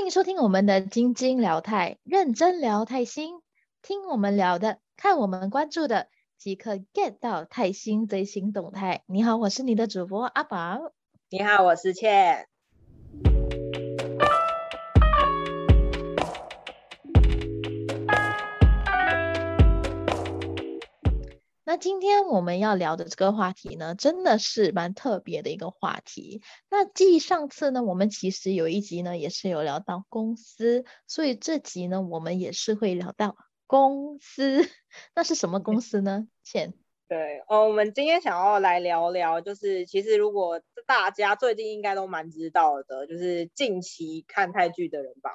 欢迎收听我们的晶晶聊泰，认真聊泰新，听我们聊的，看我们关注的，即刻 get 到泰新最新动态。你好，我是你的主播阿宝。你好，我是倩。那今天我们要聊的这个话题呢，真的是蛮特别的一个话题。那继上次呢，我们其实有一集呢，也是有聊到公司，所以这集呢，我们也是会聊到公司。那是什么公司呢？倩。对，哦，我们今天想要来聊聊，就是其实如果大家最近应该都蛮知道的，就是近期看泰剧的人吧，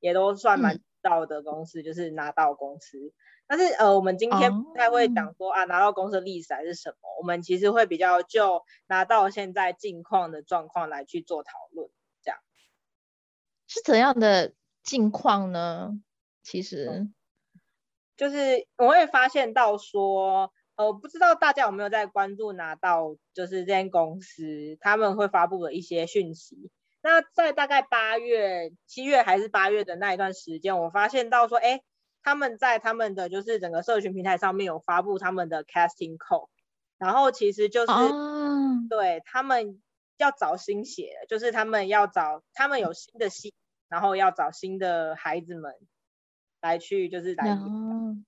也都算蛮知道的公司，就是拿到公司。但是呃，我们今天不太会讲说啊，拿到公司的历史还是什么，我们其实会比较就拿到现在近况的状况来去做讨论，这样是怎样的近况呢？其实就是我会发现到说，呃，不知道大家有没有在关注拿到就是这间公司他们会发布的一些讯息。那在大概八月、七月还是八月的那一段时间，我发现到说，哎。他们在他们的就是整个社群平台上面有发布他们的 casting call，然后其实就是对他们要找新血，就是他们要找他们有新的戏，然后要找新的孩子们来去就是来演。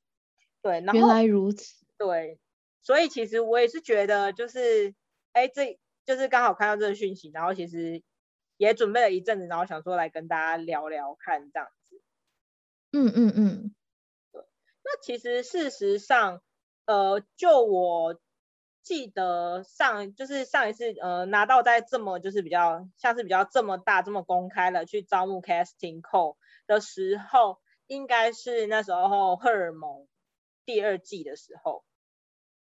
对，然后原来如此。对，所以其实我也是觉得就是哎，这就是刚好看到这个讯息，然后其实也准备了一阵子，然后想说来跟大家聊聊看这样子。嗯嗯嗯。那其实事实上，呃，就我记得上就是上一次呃拿到在这么就是比较像是比较这么大这么公开的去招募 casting call 的时候，应该是那时候荷尔蒙第二季的时候，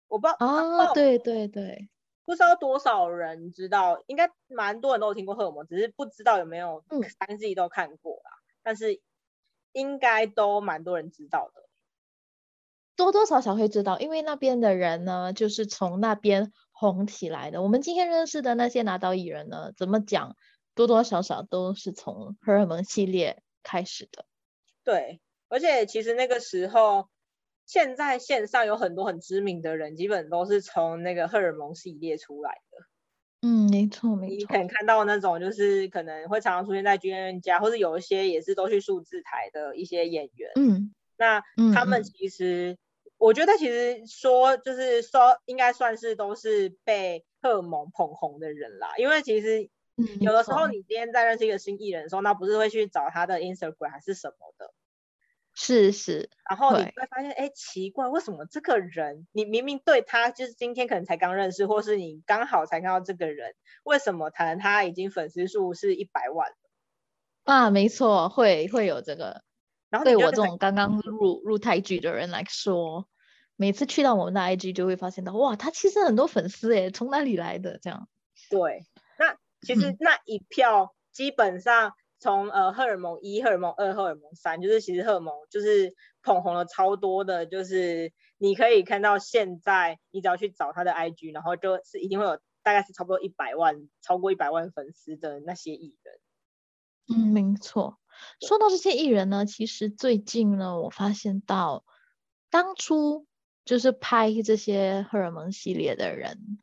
我不知道哦，对对对，不知道多少人知道，应该蛮多人都有听过荷尔蒙，只是不知道有没有三季都看过啦，但是应该都蛮多人知道的。多多少少会知道，因为那边的人呢，就是从那边红起来的。我们今天认识的那些拿刀艺人呢，怎么讲，多多少少都是从荷尔蒙系列开始的。对，而且其实那个时候，现在线上有很多很知名的人，基本都是从那个荷尔蒙系列出来的。嗯，没错没错。你可能看到那种就是可能会常常出现在剧院家，或者有一些也是都去数字台的一些演员。嗯，那他们其实。我觉得其实说就是说，应该算是都是被荷尔蒙捧红的人啦。因为其实有的时候你今天在认识一个新艺人的时候，那不是会去找他的 Instagram 还是什么的？是是。然后你会发现，哎，奇怪，为什么这个人你明明对他就是今天可能才刚认识，或是你刚好才看到这个人，为什么谈他已经粉丝数是一百万了？啊，没错，会会有这个。然后对我这种刚刚入入泰剧的人来说，每次去到我们的 IG 就会发现到，哇，他其实很多粉丝诶，从哪里来的？这样。对，那其实那一票基本上从呃荷尔蒙一、荷尔蒙二、荷尔蒙三，就是其实荷尔蒙就是捧红了超多的，就是你可以看到现在你只要去找他的 IG，然后就是一定会有大概是差不多一百万，超过一百万粉丝的那些艺人。嗯，没错。说到这些艺人呢，其实最近呢，我发现到当初就是拍这些荷尔蒙系列的人，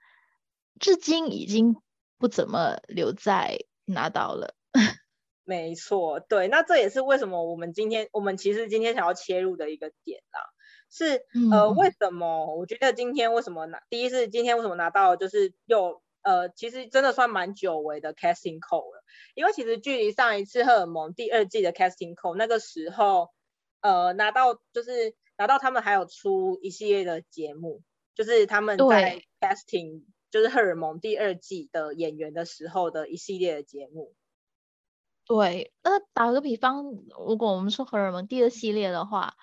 至今已经不怎么留在拿到了。没错，对，那这也是为什么我们今天我们其实今天想要切入的一个点啦，是呃，为什么我觉得今天为什么拿第一是今天为什么拿到就是又。呃，其实真的算蛮久违的 casting call 了，因为其实距离上一次荷尔蒙第二季的 casting call 那个时候，呃，拿到就是拿到他们还有出一系列的节目，就是他们在 casting 就是荷尔蒙第二季的演员的时候的一系列的节目。对，那打个比方，如果我们说荷尔蒙第二系列的话，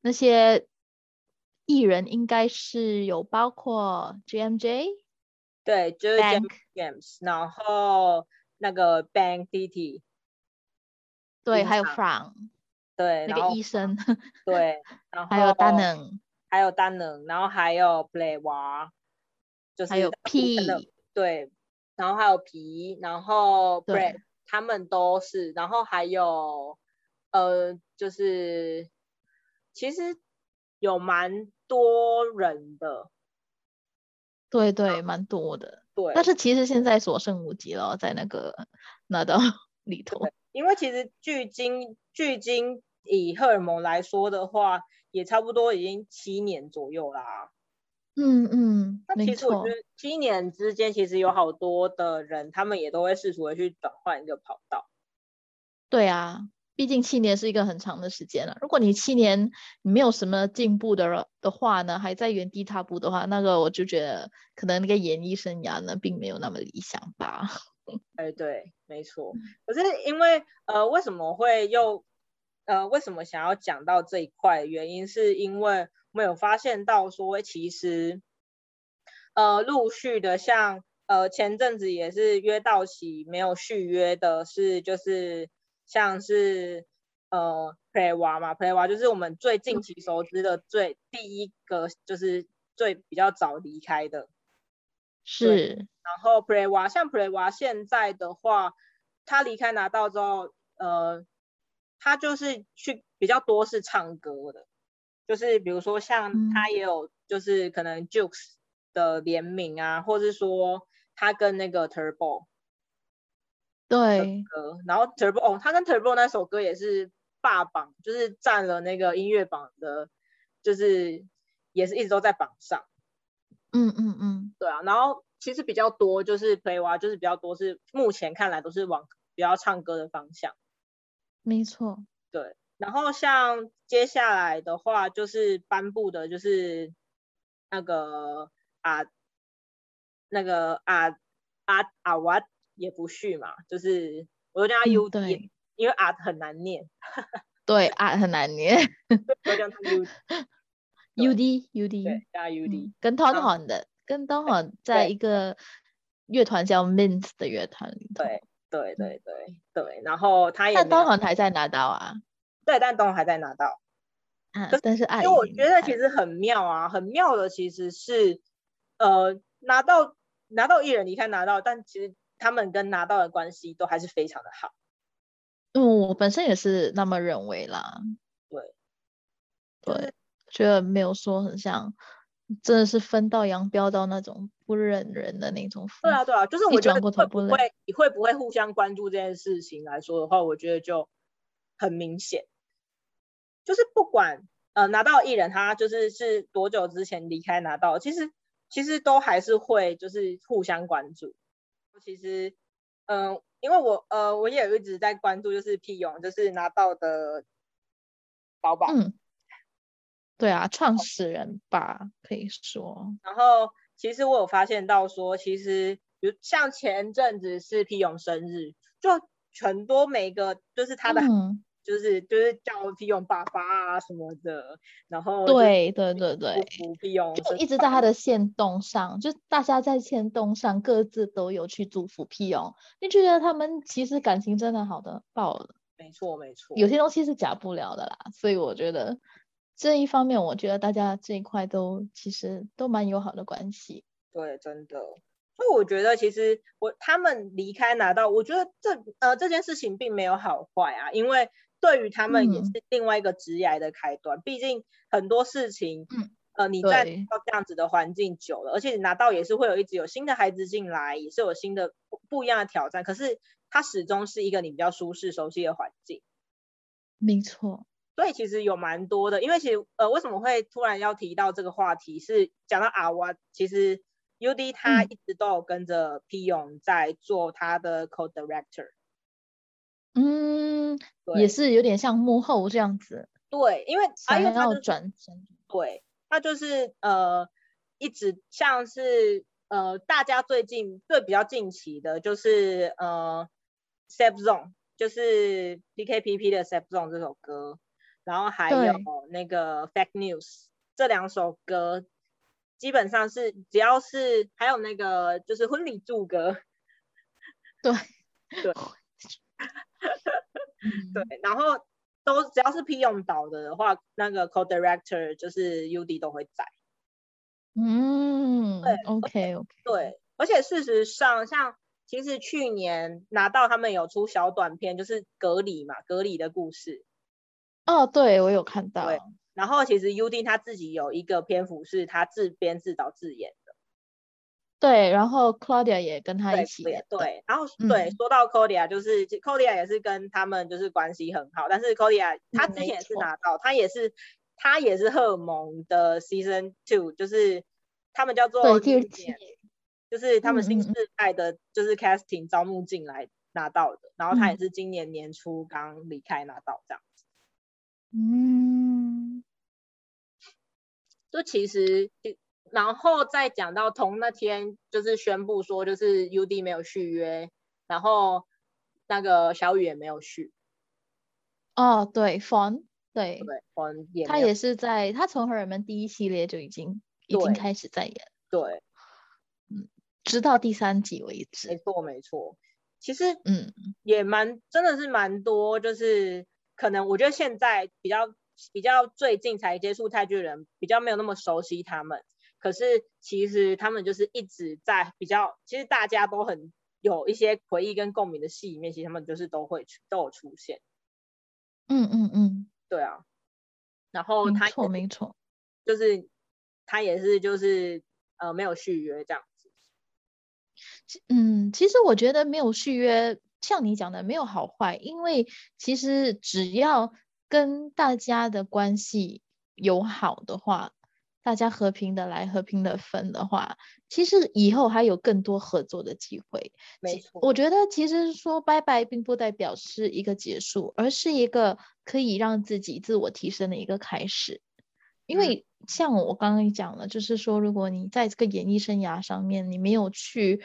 那些艺人应该是有包括 JMJ。对，就是 James，然后那个 Bank DT，对，还有 Frank，对，那个医生，对，然后 还有丹能，还有丹能，然后还有 Play 娃，就是还有 P，对，然后还有皮，然后 Brad 他们都是，然后还有呃，就是其实有蛮多人的，对对，蛮多的。对，但是其实现在所剩无几了，在那个那道 里头。因为其实距今距今以荷尔蒙来说的话，也差不多已经七年左右啦。嗯嗯，那其实我觉得七年之间，其实有好多的人，他们也都会试图的去转换一个跑道。对啊，毕竟七年是一个很长的时间了。如果你七年你没有什么进步的的话呢，还在原地踏步的话，那个我就觉得可能那个演艺生涯呢，并没有那么理想吧。哎，对，没错。可是因为呃，为什么会又呃，为什么想要讲到这一块？原因是因为我们有发现到说，其实呃，陆续的像呃，前阵子也是约到期没有续约的，是就是像是呃，Play 娃嘛，Play 娃就是我们最近期熟知的最第一个，就是最比较早离开的。是，然后 Play 娃像 Play 娃现在的话，他离开拿到之后，呃，他就是去比较多是唱歌的，就是比如说像他也有就是可能 Jukes 的联名啊，或是说他跟那个 Turbo 对歌，然后 Turbo 哦，他跟 Turbo 那首歌也是霸榜，就是占了那个音乐榜的，就是也是一直都在榜上。嗯嗯嗯，对啊，然后其实比较多就是 Play 娃，就是比较多是目前看来都是往比较唱歌的方向。没错，对。然后像接下来的话，就是颁布的就是那个啊，那个啊啊啊瓦也不续嘛，就是我叫他 U D，因为啊很难念。对啊很难念。我叫他 U。U D U D 加 U D，跟 Tom Holland 的，跟 Tom Holland 在一个乐团叫 Mint 的乐团里头。对对对对对，然后他也。但 Tom Holland 还在拿到啊？对，但 Tom 还在拿到。啊，但是爱。因为我觉得其实很妙啊，很妙的其实是，呃，拿到拿到艺人离开拿到，但其实他们跟拿到的关系都还是非常的好。嗯，我本身也是那么认为啦。对。对。觉得没有说很像，真的是分道扬镳到那种不认人的那种。对啊，对啊，就是我觉得会不会你会不会互相关注这件事情来说的话，我觉得就很明显，就是不管呃拿到艺人他就是是多久之前离开拿到，其实其实都还是会就是互相关注。其实嗯，因为我呃我也有一直在关注，就是屁勇就是拿到的宝宝。嗯对啊，创始人吧，可以说。然后其实我有发现到说，其实比如像前阵子是屁勇生日，就很多每个就是他的，就是就是叫 P 勇爸爸啊什么的。然后对对对对，P 勇就一直在他的线动上，就大家在线动上各自都有去祝福 P 勇。你觉得他们其实感情真的好的爆了？没错没错，有些东西是假不了的啦，所以我觉得。这一方面，我觉得大家这一块都其实都蛮友好的关系。对，真的。所以我觉得，其实我他们离开拿到，我觉得这呃这件事情并没有好坏啊，因为对于他们也是另外一个职业的开端。毕竟很多事情，嗯，呃你在到这样子的环境久了，而且你拿到也是会有一直有新的孩子进来，也是有新的不一样的挑战。可是它始终是一个你比较舒适、熟悉的环境。没错。所以其实有蛮多的，因为其实呃为什么会突然要提到这个话题，是讲到阿瓦，其实 U D 他一直都有跟着 P 勇在做他的 Co-Director，嗯，也是有点像幕后这样子。对，因为想要转身，对，他就是呃一直像是呃大家最近最比较近期的就是呃 Safe Zone，就是 P K P P 的 Safe Zone 这首歌。然后还有那个 Fake News 这两首歌，基本上是只要是还有那个就是婚礼祝歌，对。对 对，然后都只要是 P 用导的的话，那个 Co-Director 就是 UD 都会在。嗯，对，OK OK。对，而且事实上像其实去年拿到他们有出小短片，就是隔离嘛，隔离的故事。哦，对我有看到。对，然后其实 U D 他自己有一个篇幅是他自编自导自演的。对，然后 Claudia 也跟他一起演。对，然后对，说到 Claudia，就是 Claudia 也是跟他们就是关系很好，但是 Claudia 他之前也是拿到，他也是他也是荷尔蒙的 Season Two，就是他们叫做第二季。就是他们新世代的，就是 casting 招募进来拿到的，然后他也是今年年初刚离开拿到这样子。嗯，就其实，然后再讲到同那天，就是宣布说，就是 UD 没有续约，然后那个小雨也没有续。哦，对，Fun，对对，Fun 也，他也是在，他从荷尔蒙第一系列就已经已经开始在演。对。嗯直到第三集为止。没错，没错。其实，嗯，也蛮，真的是蛮多。就是可能，我觉得现在比较比较最近才接触泰剧的人，比较没有那么熟悉他们。可是，其实他们就是一直在比较，其实大家都很有一些回忆跟共鸣的戏里面，其实他们就是都会都有出现。嗯嗯嗯，对啊。然后他没错没错，就是他也是就是呃没有续约这样子。嗯，其实我觉得没有续约，像你讲的没有好坏，因为其实只要跟大家的关系友好的话，大家和平的来，和平的分的话，其实以后还有更多合作的机会。没错，我觉得其实说拜拜，并不代表是一个结束，而是一个可以让自己自我提升的一个开始。因为像我刚刚讲了，就是说，如果你在这个演艺生涯上面，你没有去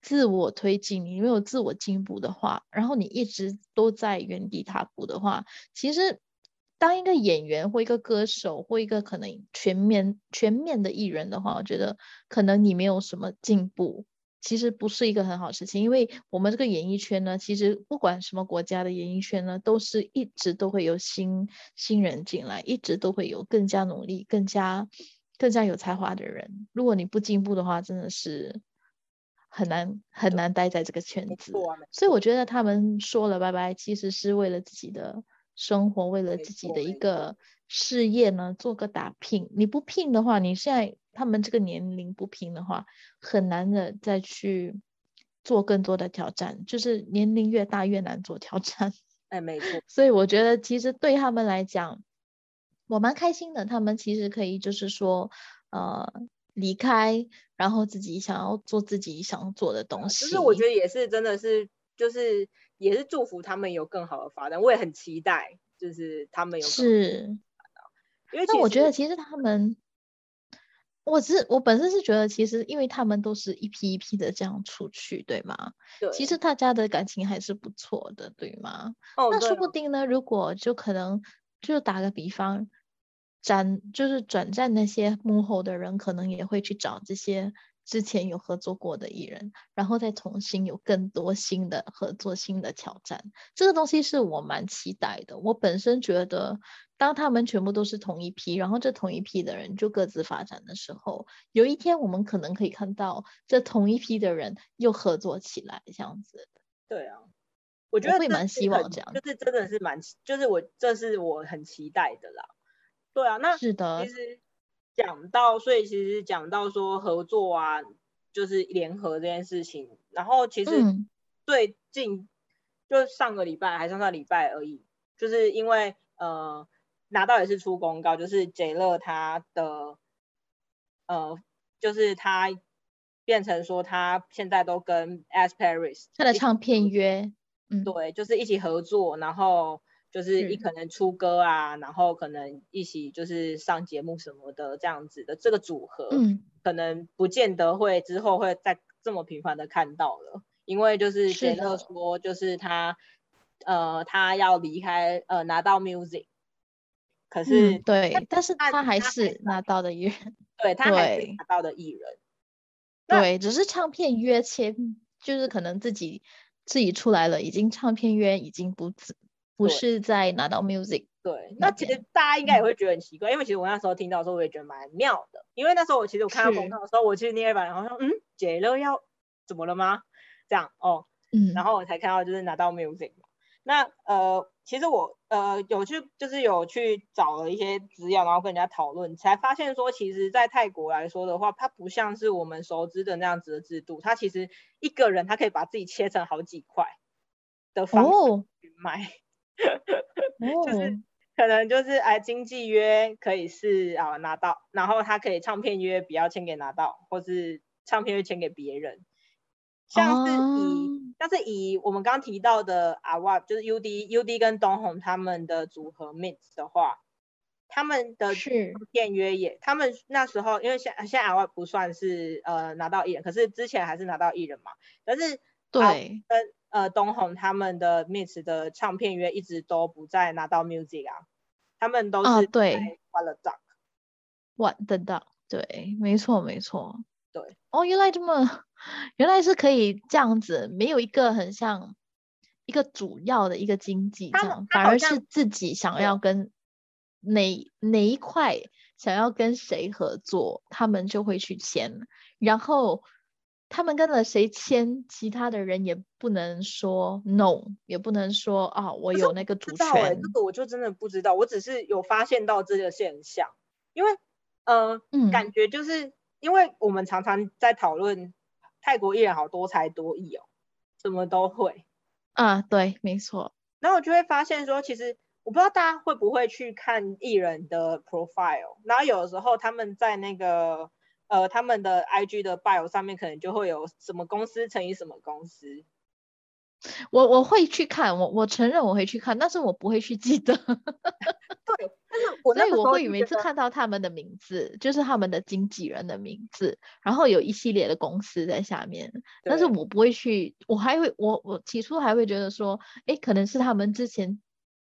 自我推进，你没有自我进步的话，然后你一直都在原地踏步的话，其实当一个演员或一个歌手或一个可能全面全面的艺人的话，我觉得可能你没有什么进步。其实不是一个很好事情，因为我们这个演艺圈呢，其实不管什么国家的演艺圈呢，都是一直都会有新新人进来，一直都会有更加努力、更加更加有才华的人。如果你不进步的话，真的是很难很难待在这个圈子。所以我觉得他们说了拜拜，其实是为了自己的生活，为了自己的一个事业呢，做个打拼。你不拼的话，你现在。他们这个年龄不拼的话，很难的再去做更多的挑战，就是年龄越大越难做挑战。哎，没错。所以我觉得其实对他们来讲，我蛮开心的。他们其实可以就是说，呃，离开，然后自己想要做自己想做的东西。就是我觉得也是，真的是，就是也是祝福他们有更好的发展。我也很期待，就是他们有是，因为那我觉得其实他们。我是我本身是觉得，其实因为他们都是一批一批的这样出去，对吗？对。其实大家的感情还是不错的，对吗？哦。那说不定呢，如果就可能，就打个比方，转就是转战那些幕后的人，可能也会去找这些。之前有合作过的艺人，然后再重新有更多新的合作、新的挑战，这个东西是我蛮期待的。我本身觉得，当他们全部都是同一批，然后这同一批的人就各自发展的时候，有一天我们可能可以看到这同一批的人又合作起来，这样子。对啊，我觉得会蛮希望这样，就是真的是蛮，就是我这是我很期待的啦。对啊，那是的，其实。讲到，所以其实讲到说合作啊，就是联合这件事情。然后其实最近就上个礼拜还上上礼拜而已，就是因为呃拿到也是出公告，就是杰乐他的呃就是他变成说他现在都跟 As Paris 他的唱片约，嗯，对，就是一起合作，然后。就是一可能出歌啊，然后可能一起就是上节目什么的这样子的这个组合，嗯，可能不见得会之后会再这么频繁的看到了，因为就是杰乐说就是他呃他要离开呃拿到 music，可是对，但是他还是拿到的艺人，对他还是拿到的艺人，对，只是唱片约签就是可能自己自己出来了，已经唱片约已经不自。不是在拿到 music，对，那其实大家应该也会觉得很奇怪，因为其实我那时候听到的时候，我也觉得蛮妙的，因为那时候我其实我看到广告的时候，我其实捏一把，好像嗯，杰乐要怎么了吗？这样哦，嗯，然后我才看到就是拿到 music。那呃，其实我呃有去就是有去找了一些资料，然后跟人家讨论，才发现说，其实，在泰国来说的话，它不像是我们熟知的那样子的制度，它其实一个人他可以把自己切成好几块的方式去卖，就是可能就是哎，经纪约可以是啊拿到，然后他可以唱片约不要签给拿到，或是唱片约签给别人。像是以像是以我们刚刚提到的阿瓦，就是 U D U D 跟东红他们的组合 Mix 的话，他们的片约也，他们那时候因为现现在阿瓦不算是呃拿到艺人，可是之前还是拿到艺人嘛。但是对跟呃东红他们的 Mix 的唱片约一直都不在拿到 Music 啊，他们都是对 What the Duck，What the Duck，对，没错没错。对，哦，原来这么，原来是可以这样子，没有一个很像一个主要的一个经济这样，反而是自己想要跟哪哪一块想要跟谁合作，他们就会去签，然后他们跟了谁签，其他的人也不能说 no，也不能说啊，我有那个主权。这个我就真的不知道，我只是有发现到这个现象，因为呃，感觉就是。因为我们常常在讨论泰国艺人好多才多艺哦，什么都会啊，对，没错。然后我就会发现说，其实我不知道大家会不会去看艺人的 profile，然后有的时候他们在那个呃他们的 IG 的 bio 上面可能就会有什么公司乘以什么公司。我我会去看，我我承认我会去看，但是我不会去记得。对，但是我所以我会每次看到他们的名字，就是他们的经纪人的名字，然后有一系列的公司在下面，但是我不会去，我还会我我起初还会觉得说，哎，可能是他们之前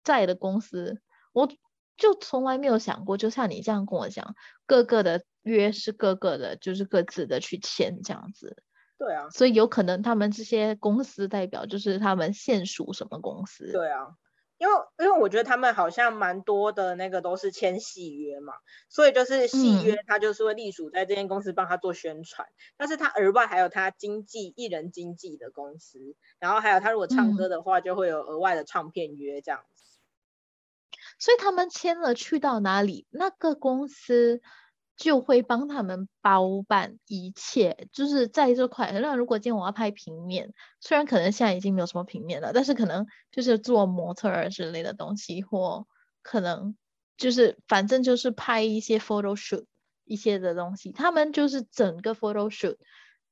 在的公司，我就从来没有想过，就像你这样跟我讲，各个的约是各个的，就是各自的去签这样子。对啊，所以有可能他们这些公司代表就是他们现属什么公司？对啊，因为因为我觉得他们好像蛮多的那个都是签戏约嘛，所以就是戏约他就是会隶属在这间公司帮他做宣传，但是他额外还有他经纪艺人经纪的公司，然后还有他如果唱歌的话就会有额外的唱片约这样子。所以他们签了去到哪里，那个公司。就会帮他们包办一切，就是在这块。那如果今天我要拍平面，虽然可能现在已经没有什么平面了，但是可能就是做模特儿之类的东西，或可能就是反正就是拍一些 photo shoot 一些的东西。他们就是整个 photo shoot，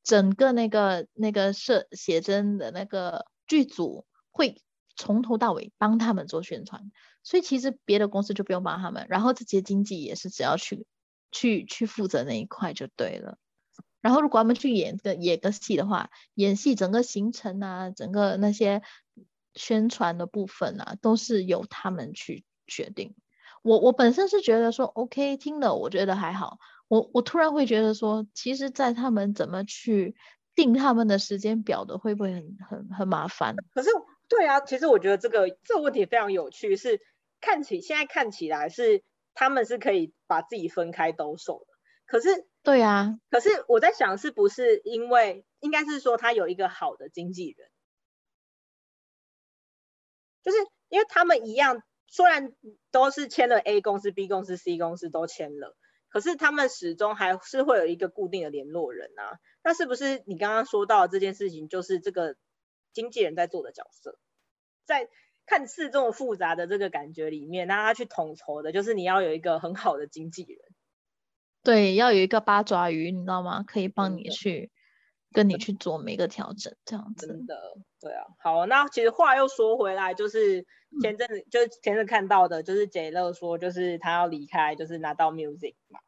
整个那个那个摄写真的那个剧组会从头到尾帮他们做宣传，所以其实别的公司就不用帮他们，然后这些经纪也是只要去。去去负责那一块就对了，然后如果他们去演个演个戏的话，演戏整个行程啊，整个那些宣传的部分啊，都是由他们去决定。我我本身是觉得说，OK，听了我觉得还好。我我突然会觉得说，其实，在他们怎么去定他们的时间表的，会不会很很很麻烦？可是对啊，其实我觉得这个这个问题非常有趣，是看起现在看起来是。他们是可以把自己分开兜售的，可是对啊，可是我在想，是不是因为应该是说他有一个好的经纪人，就是因为他们一样，虽然都是签了 A 公司、B 公司、C 公司都签了，可是他们始终还是会有一个固定的联络人啊。那是不是你刚刚说到这件事情，就是这个经纪人在做的角色，在？看似这么复杂的这个感觉里面，那他去统筹的，就是你要有一个很好的经纪人，对，要有一个八爪鱼，你知道吗？可以帮你去跟你去做每个调整，这样子。真的，对啊。好，那其实话又说回来，就是前阵子就前阵看到的，就是杰乐说，就是他要离开，就是拿到 music 嘛。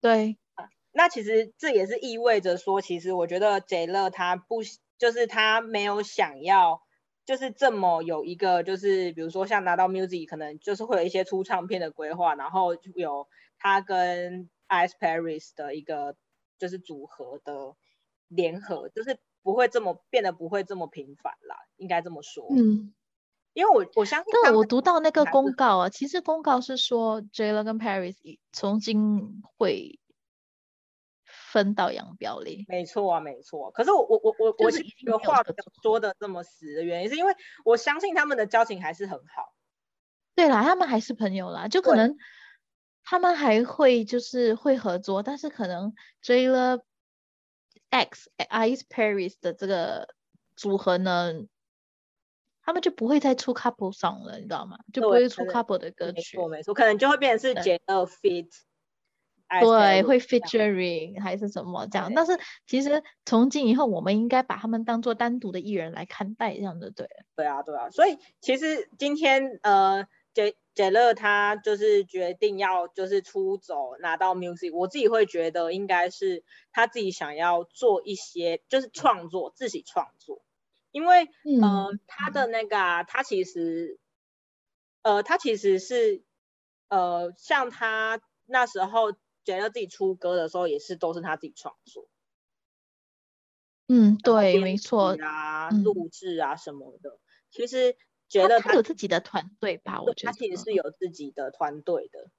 对。那其实这也是意味着说，其实我觉得杰乐他不，就是他没有想要。就是这么有一个，就是比如说像拿到 music，可能就是会有一些出唱片的规划，然后有他跟 Ice Paris 的一个就是组合的联合，就是不会这么变得不会这么频繁啦，应该这么说。嗯，因为我我相信，但我读到那个公告啊，其实公告是说 j a y l a 跟 Paris 重新会分道扬镳嘞。没错啊，没错。可是我我我我我就是已经这个话没有这个说的这么死的原因，是因为我相信他们的交情还是很好。对啦，他们还是朋友啦，就可能他们还会就是会合作，但是可能 l e X Ice Paris 的这个组合呢，他们就不会再出 couple song 了，你知道吗？就不会出 couple 的歌没曲，错没错，可能就会变成是对杰勒 fit。对，会 featuring 还是什么这样。但是。其实从今以后，我们应该把他们当做单独的艺人来看待，这样的对。对啊，对啊，所以其实今天呃，杰杰乐他就是决定要就是出走拿到 music，我自己会觉得应该是他自己想要做一些就是创作，自己创作，因为呃。嗯他的那个啊，他其实呃他其实是呃像他那时候杰勒自己出歌的时候，也是都是他自己创作。嗯，对，没错。啊、嗯录制啊什么的，其实觉得他他有自己的团队吧，我觉得。他其实是有自己的团队的。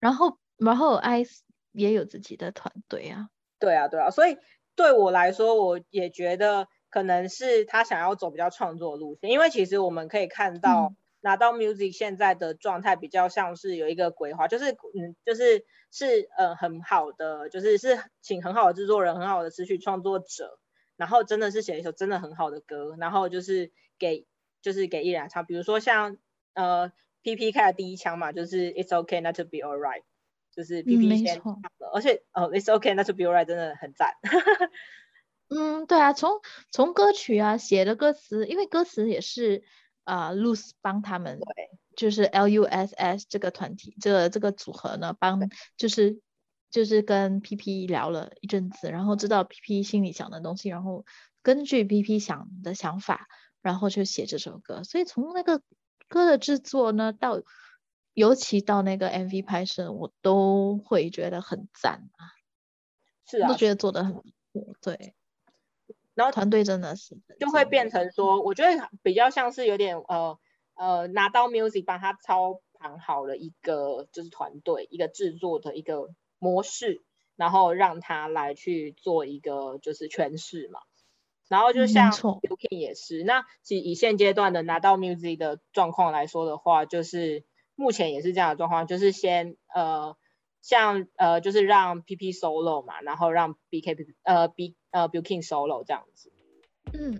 然后，然后 Ice 也有自己的团队啊。对啊，对啊，所以对我来说，我也觉得可能是他想要走比较创作路线，因为其实我们可以看到、嗯拿到 music 现在的状态比较像是有一个规划，就是嗯，就是是呃很好的，就是是请很好的制作人、很好的词曲创作者，然后真的是写一首真的很好的歌，然后就是给就是给艺人唱，比如说像呃 P P 开的第一枪嘛，就是 It's okay not to be alright，就是 P 嗯 P 先唱的，而且呃 It's okay not to be alright 真的很赞。嗯，对啊，从从歌曲啊写的歌词，因为歌词也是啊、Luz 帮他们，对，就是 L U S S 这个团体，这个这个组合呢，帮就是就是跟 P P 聊了一阵子，然后知道 P P 心里想的东西，然后根据 P P 想的想法，然后就写这首歌。所以从那个歌的制作呢，到尤其到那个 MV 拍摄，我都会觉得很赞啊，是啊都，觉得做的很不错，对。然后团队真的是就会变成说，我觉得比较像是有点呃呃拿到 music 帮他操盘好了一个就是团队一个制作的一个模式，然后让他来去做一个就是诠释嘛。然后就像错 u k 也是，那其实以现阶段的拿到 music 的状况来说的话，就是目前也是这样的状况，就是先呃像呃就是让 PP solo 嘛，然后让 BK 呃 B 呃 b i l k i n solo 这样子。嗯，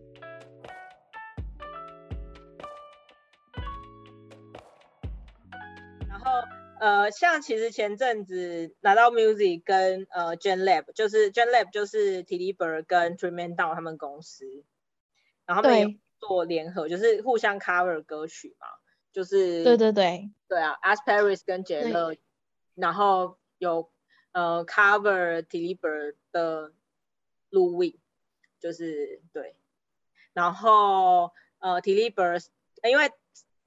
然后呃，像其实前阵子拿到 Music 跟呃 Gen Lab，就是 Gen Lab 就是 t i l i b e r 跟 t r e m a n Down 他们公司，然后他们有做联合，就是互相 cover 歌曲嘛，就是对对对，对啊 a s p a r i s 跟杰乐，然后有呃 cover t i l i b e r 的 Louis，就是对，然后呃 t i l i b e r s 因为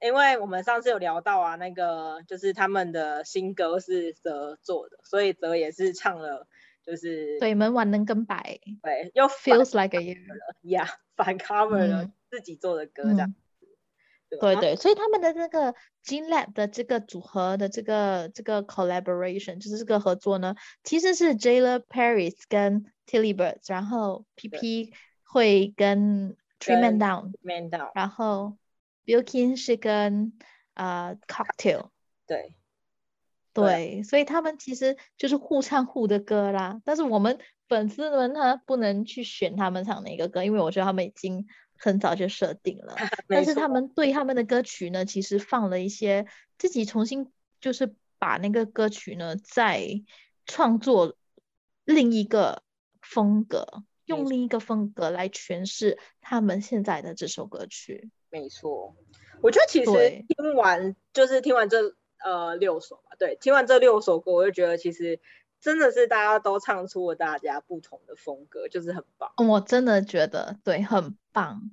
因为我们上次有聊到啊，那个就是他们的新歌是泽做的，所以泽也是唱了，就是对门晚能跟白对，又，feels like a year。yeah 反 cover 了嗯自己做的歌这样对吧对对，所以他们的这个 Gene Lab 的这个组合的这个这个 collaboration，就是这个合作呢，其实是 Jayla Paris 跟 Tilly Birds，然后 PP 会跟 Three Man 跟 Down，Man Down，然后 Bilkin 是跟呃 Cocktail。对对，所以他们其实就是互唱互的歌啦。但是我们粉丝们呢不能去选他们唱哪个歌，因为我觉得他们已经很早就设定了。但是他们对他们的歌曲呢，其实放了一些自己重新就是把那个歌曲呢再创作另一个风格，用另一个风格来诠释他们现在的这首歌曲。没错，我觉得其实听完就是听完这呃六首吧，对，听完这六首歌，我就觉得其实真的是大家都唱出了大家不同的风格，就是很棒。我真的觉得对，很棒。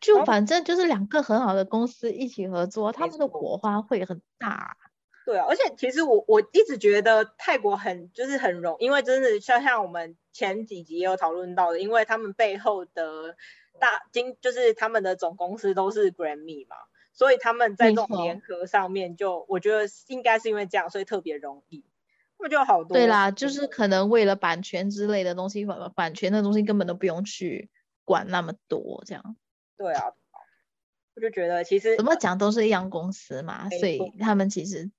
就反正就是两个很好的公司一起合作，他们的火花会很大。对啊，而且其实我我一直觉得泰国很就是很容，因为真的像像我们前几集也有讨论到的，因为他们背后的大经就是他们的总公司都是 Grammy 嘛，所以他们在这种联合上面就我觉得应该是因为这样，所以特别容易。就好多？对啦，就是可能为了版权之类的东西，版版权的东西根本都不用去管那么多，这样。对啊，我就觉得其实怎么讲都是一样公司嘛，所以他们其实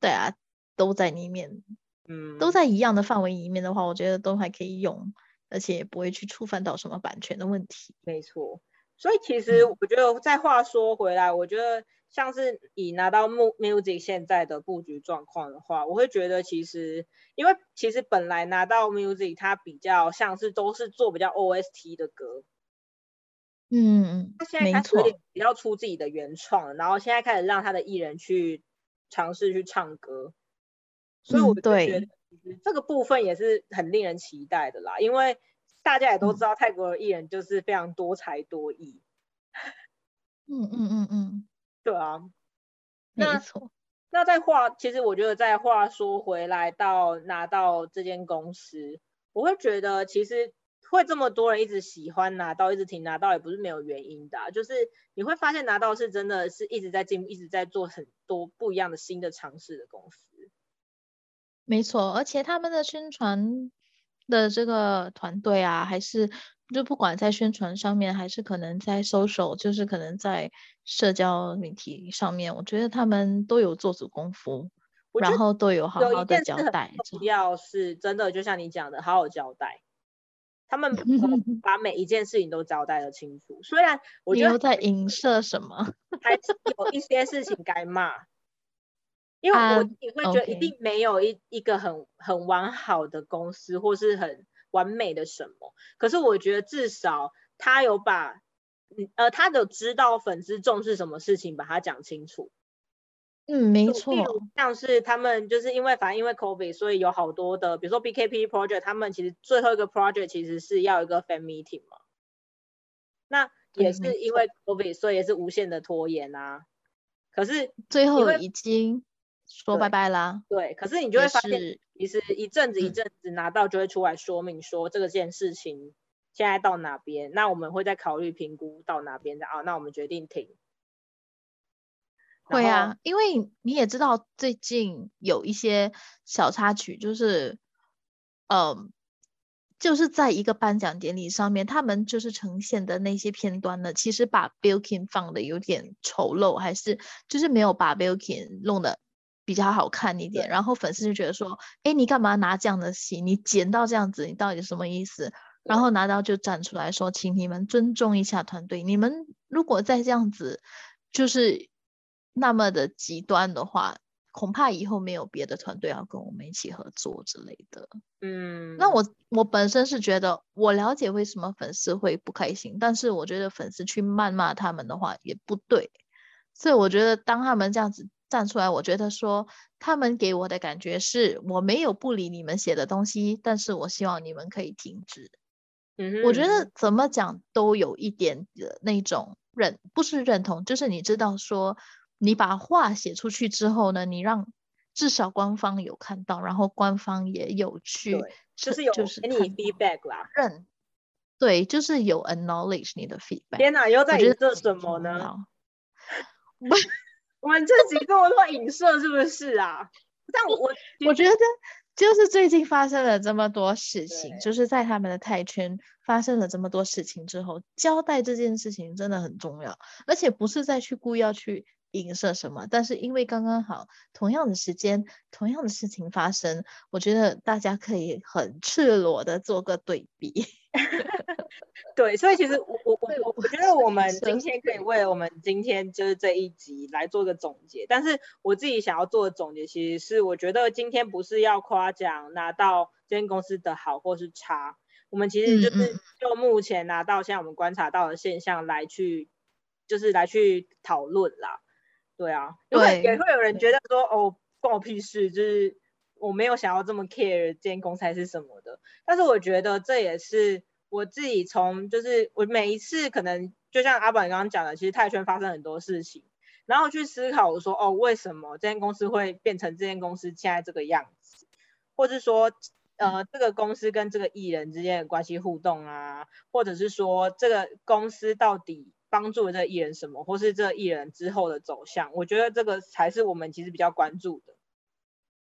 对啊都在里面，嗯，都在一样的范围里面的话，我觉得都还可以用，而且也不会去触犯到什么版权的问题。没错，所以其实我觉得再话说回来，我觉得像是以拿到 Music 现在的布局状况的话，我会觉得其实因为其实本来拿到 Music 它比较像是都是做比较 OST 的歌。嗯，他现在开始比较出自己的原创，然后现在开始让他的艺人去尝试去唱歌，所以我觉得这个部分也是很令人期待的啦。因为大家也都知道泰国的艺人就是非常多才多艺。嗯嗯嗯嗯，对啊，没错。那在话，其实我觉得在话说回来到拿到这间公司，我会觉得其实。会这么多人一直喜欢拿到，一直挺拿到，也不是没有原因的。就是你会发现拿到是真的是一直在进步，一直在做很多不一样的新的尝试的公司。没错，而且他们的宣传的这个团队啊，还是就不管在宣传上面，还是可能在 social，就是可能在社交媒体上面，我觉得他们都有做足功夫，然后都有好好的交代。主要是真的，就像你讲的，好好交代。他们 把每一件事情都交代的清楚，虽然我觉得在影射什么，还是有一些事情该骂，因为我你会觉得一定没有一一个很很完好的公司，或是很完美的什么。可是我觉得至少他有把，嗯呃，他有知道粉丝重视什么事情，把它讲清楚。嗯，没错。像是他们就是因为反正因为 COVID，所以有好多的，比如说 BKP project，他们其实最后一个 project 其实是要一个 fan meeting 嘛。那也是因为 COVID，所以也是无限的拖延啊。可是最后已经说拜拜啦。对，可是你就会发现，其实一阵子一阵子拿到就会出来说明说这个件事情现在到哪边，那我们会再考虑评估到哪边的啊，那我们决定停。会啊，因为你也知道最近有一些小插曲，就是，嗯，就是在一个颁奖典礼上面，他们就是呈现的那些片段呢，其实把 Billkin 放的有点丑陋，还是就是没有把 Bilkin 弄的比较好看一点，然后粉丝就觉得说，哎，你干嘛拿这样的戏？你剪到这样子，你到底什么意思？然后拿到就站出来说，请你们尊重一下团队，你们如果再这样子，就是。那么的极端的话，恐怕以后没有别的团队要跟我们一起合作之类的。嗯，那我我本身是觉得，我了解为什么粉丝会不开心，但是我觉得粉丝去谩骂他们的话也不对。所以我觉得，当他们这样子站出来，我觉得说他们给我的感觉是我没有不理你们写的东西，但是我希望你们可以停止。嗯，我觉得怎么讲都有一点的那种认，不是认同，就是你知道说。你把话写出去之后呢？你让至少官方有看到，然后官方也有去，就是有给你 feedback 啦。认，对，就是有 acknowledge 你的 feedback。天哪，又在影射什么呢？我们这集这么多影射是不是啊？但我我觉得就是最近发生了这么多事情，就是在他们的泰圈发生了这么多事情之后，交代这件事情真的很重要，而且不是再去故意要去。影射什么？但是因为刚刚好，同样的时间，同样的事情发生，我觉得大家可以很赤裸的做个对比。对，所以其实我我我我觉得我们今天可以为我们今天就是这一集来做个总结。但是我自己想要做的总结，其实是我觉得今天不是要夸奖拿到这间公司的好或是差，我们其实就是就目前拿到现在我们观察到的现象来去，就是来去讨论啦。对啊，因为也会有人觉得说，哦，关我屁事，就是我没有想要这么 care 这间公司是什么的。但是我觉得这也是我自己从，就是我每一次可能就像阿宝你刚刚讲的，其实泰圈发生很多事情，然后去思考我说，哦，为什么这间公司会变成这间公司现在这个样子，或是说，呃，这个公司跟这个艺人之间的关系互动啊，或者是说这个公司到底。帮助这艺人什么，或是这艺人之后的走向，我觉得这个才是我们其实比较关注的。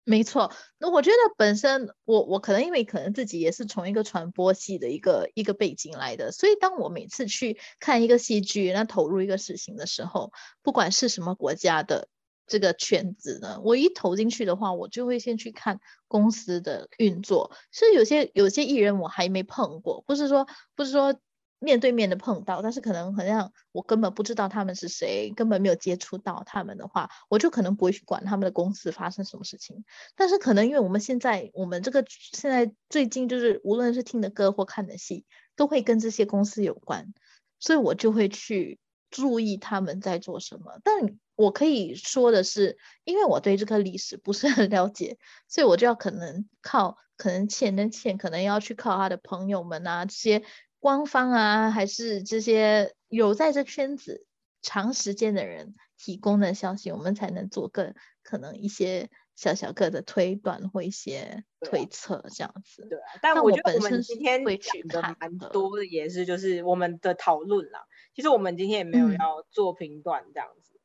没错，那我觉得本身我我可能因为可能自己也是从一个传播系的一个一个背景来的，所以当我每次去看一个戏剧，那投入一个事情的时候，不管是什么国家的这个圈子呢，我一投进去的话，我就会先去看公司的运作。是有些有些艺人我还没碰过，不是说不是说。面对面的碰到，但是可能好像我根本不知道他们是谁，根本没有接触到他们的话，我就可能不会去管他们的公司发生什么事情。但是可能因为我们现在我们这个现在最近就是无论是听的歌或看的戏，都会跟这些公司有关，所以我就会去注意他们在做什么。但我可以说的是，因为我对这个历史不是很了解，所以我就要可能靠可能欠的欠，可能要去靠他的朋友们啊这些。官方啊，还是这些有在这圈子长时间的人提供的消息，我们才能做更可能一些小小个的推断或一些推测这样子。对啊，但我觉得我们今天讲的蛮多的，也是就是我们的讨论啦。其实我们今天也没有要做评断这样子，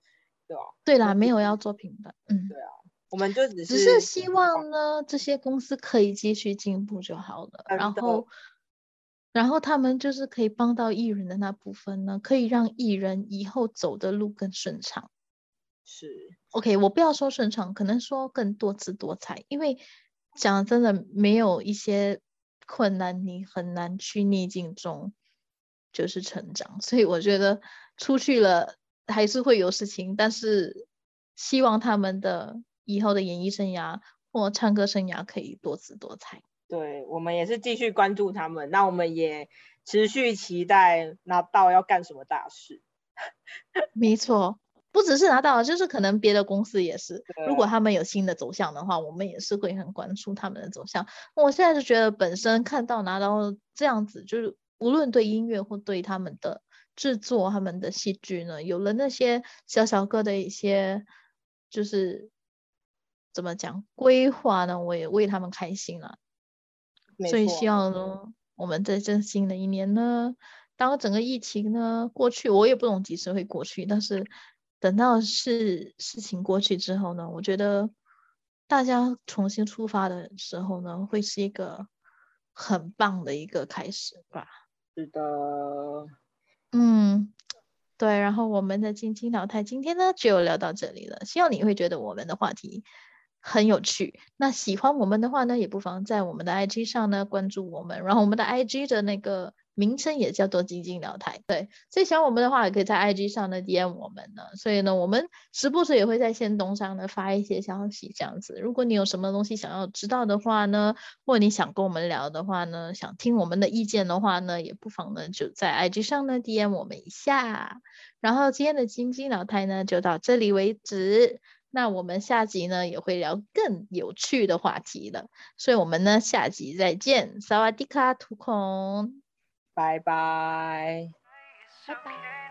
对吧？对啦，没有要做评断。嗯，对啊，我们就只是只是希望呢，这些公司可以继续进步就好了。然后。然后他们就是可以帮到艺人的那部分呢，可以让艺人以后走的路更顺畅。是，OK，我不要说顺畅，可能说更多姿多彩。因为讲真的，没有一些困难，你很难去逆境中就是成长。所以我觉得出去了还是会有事情，但是希望他们的以后的演艺生涯或唱歌生涯可以多姿多彩。对我们也是继续关注他们，那我们也持续期待拿到要干什么大事。没错，不只是拿到，就是可能别的公司也是，如果他们有新的走向的话，我们也是会很关注他们的走向。我现在就觉得本身看到拿到这样子，就是无论对音乐或对他们的制作、他们的戏剧呢，有了那些小小个的一些，就是怎么讲规划呢，我也为他们开心了。所以希望呢，我们在这新的一年呢，当整个疫情呢过去，我也不懂几时会过去，但是等到事事情过去之后呢，我觉得大家重新出发的时候呢，会是一个很棒的一个开始吧。是的，嗯，对。然后我们的晶晶老太今天呢就聊到这里了，希望你会觉得我们的话题。很有趣，那喜欢我们的话呢，也不妨在我们的 IG 上呢关注我们，然后我们的 IG 的那个名称也叫做晶晶聊台，对，所以喜欢我们的话，也可以在 IG 上呢 DM 我们呢，所以呢，我们时不时也会在线东上呢发一些消息这样子，如果你有什么东西想要知道的话呢，或者你想跟我们聊的话呢，想听我们的意见的话呢，也不妨呢就在 IG 上呢 DM 我们一下，然后今天的晶晶聊台呢就到这里为止。那我们下集呢也会聊更有趣的话题了，所以我们呢下集再见，萨瓦迪卡，图孔，拜拜，拜拜。